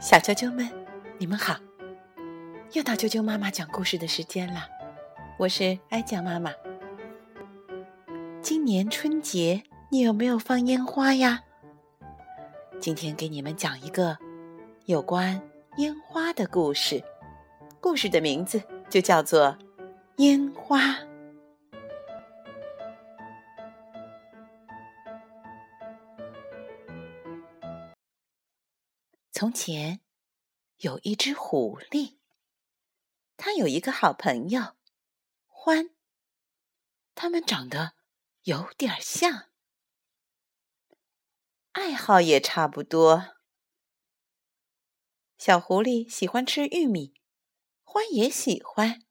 小啾啾们，你们好！又到啾啾妈妈讲故事的时间了，我是哀酱妈妈。今年春节你有没有放烟花呀？今天给你们讲一个有关烟花的故事，故事的名字就叫做《烟花》。从前有一只狐狸，它有一个好朋友欢，他们长得有点像，爱好也差不多。小狐狸喜欢吃玉米，欢也喜欢。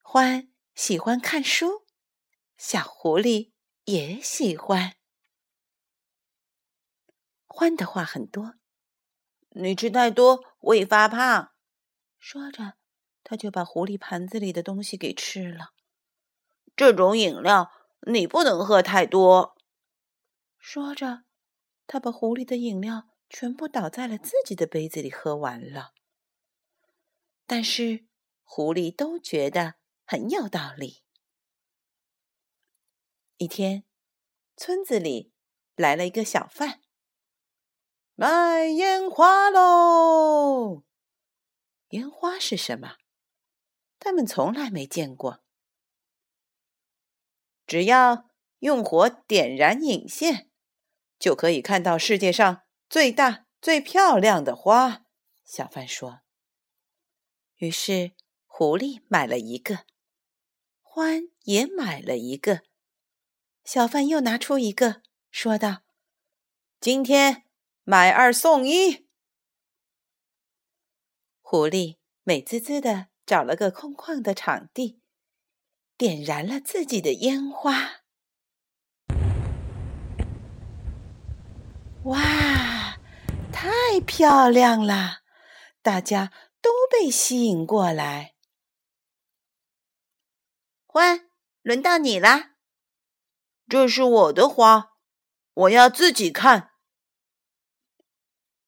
欢喜欢看书，小狐狸也喜欢。欢的话很多，你吃太多会发胖。说着，他就把狐狸盘子里的东西给吃了。这种饮料你不能喝太多。说着，他把狐狸的饮料全部倒在了自己的杯子里喝完了。但是狐狸都觉得很有道理。一天，村子里来了一个小贩。卖烟花喽！烟花是什么？他们从来没见过。只要用火点燃引线，就可以看到世界上最大、最漂亮的花。小贩说。于是狐狸买了一个，獾也买了一个。小贩又拿出一个，说道：“今天。”买二送一，狐狸美滋滋的找了个空旷的场地，点燃了自己的烟花。哇，太漂亮了！大家都被吸引过来。欢，轮到你了。这是我的花，我要自己看。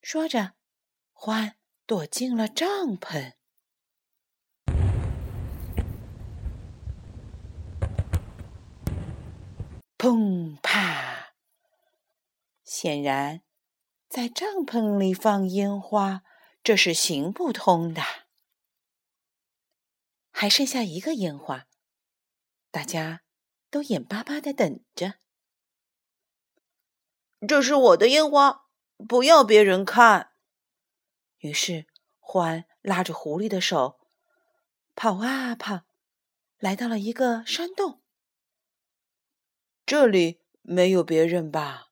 说着，欢躲进了帐篷。砰啪！显然，在帐篷里放烟花，这是行不通的。还剩下一个烟花，大家都眼巴巴的等着。这是我的烟花。不要别人看。于是，獾拉着狐狸的手，跑啊跑，来到了一个山洞。这里没有别人吧？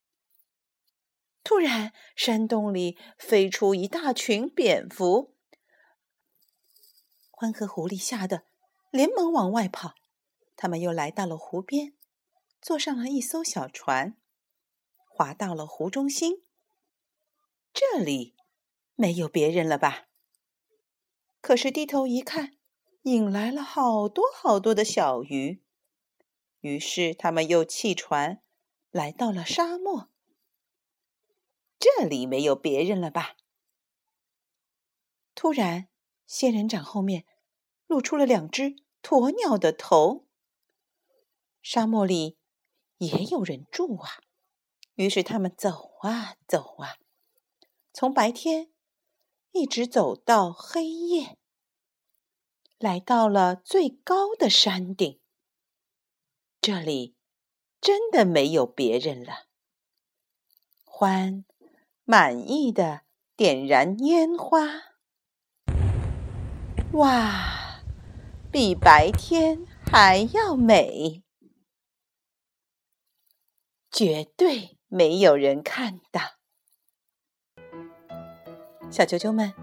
突然，山洞里飞出一大群蝙蝠。獾和狐狸吓得连忙往外跑。他们又来到了湖边，坐上了一艘小船，划到了湖中心。这里没有别人了吧？可是低头一看，引来了好多好多的小鱼。于是他们又弃船，来到了沙漠。这里没有别人了吧？突然，仙人掌后面露出了两只鸵鸟的头。沙漠里也有人住啊！于是他们走啊走啊。从白天一直走到黑夜，来到了最高的山顶。这里真的没有别人了。欢满意的点燃烟花，哇，比白天还要美，绝对没有人看到。小啾啾们，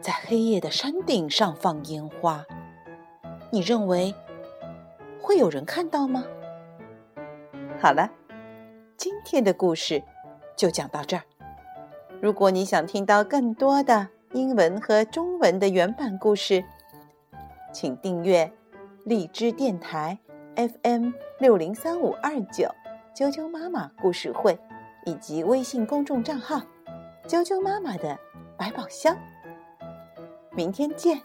在黑夜的山顶上放烟花，你认为会有人看到吗？好了，今天的故事就讲到这儿。如果你想听到更多的英文和中文的原版故事，请订阅荔枝电台 FM 六零三五二九啾啾妈妈故事会以及微信公众账号。啾啾妈妈的百宝箱。明天见。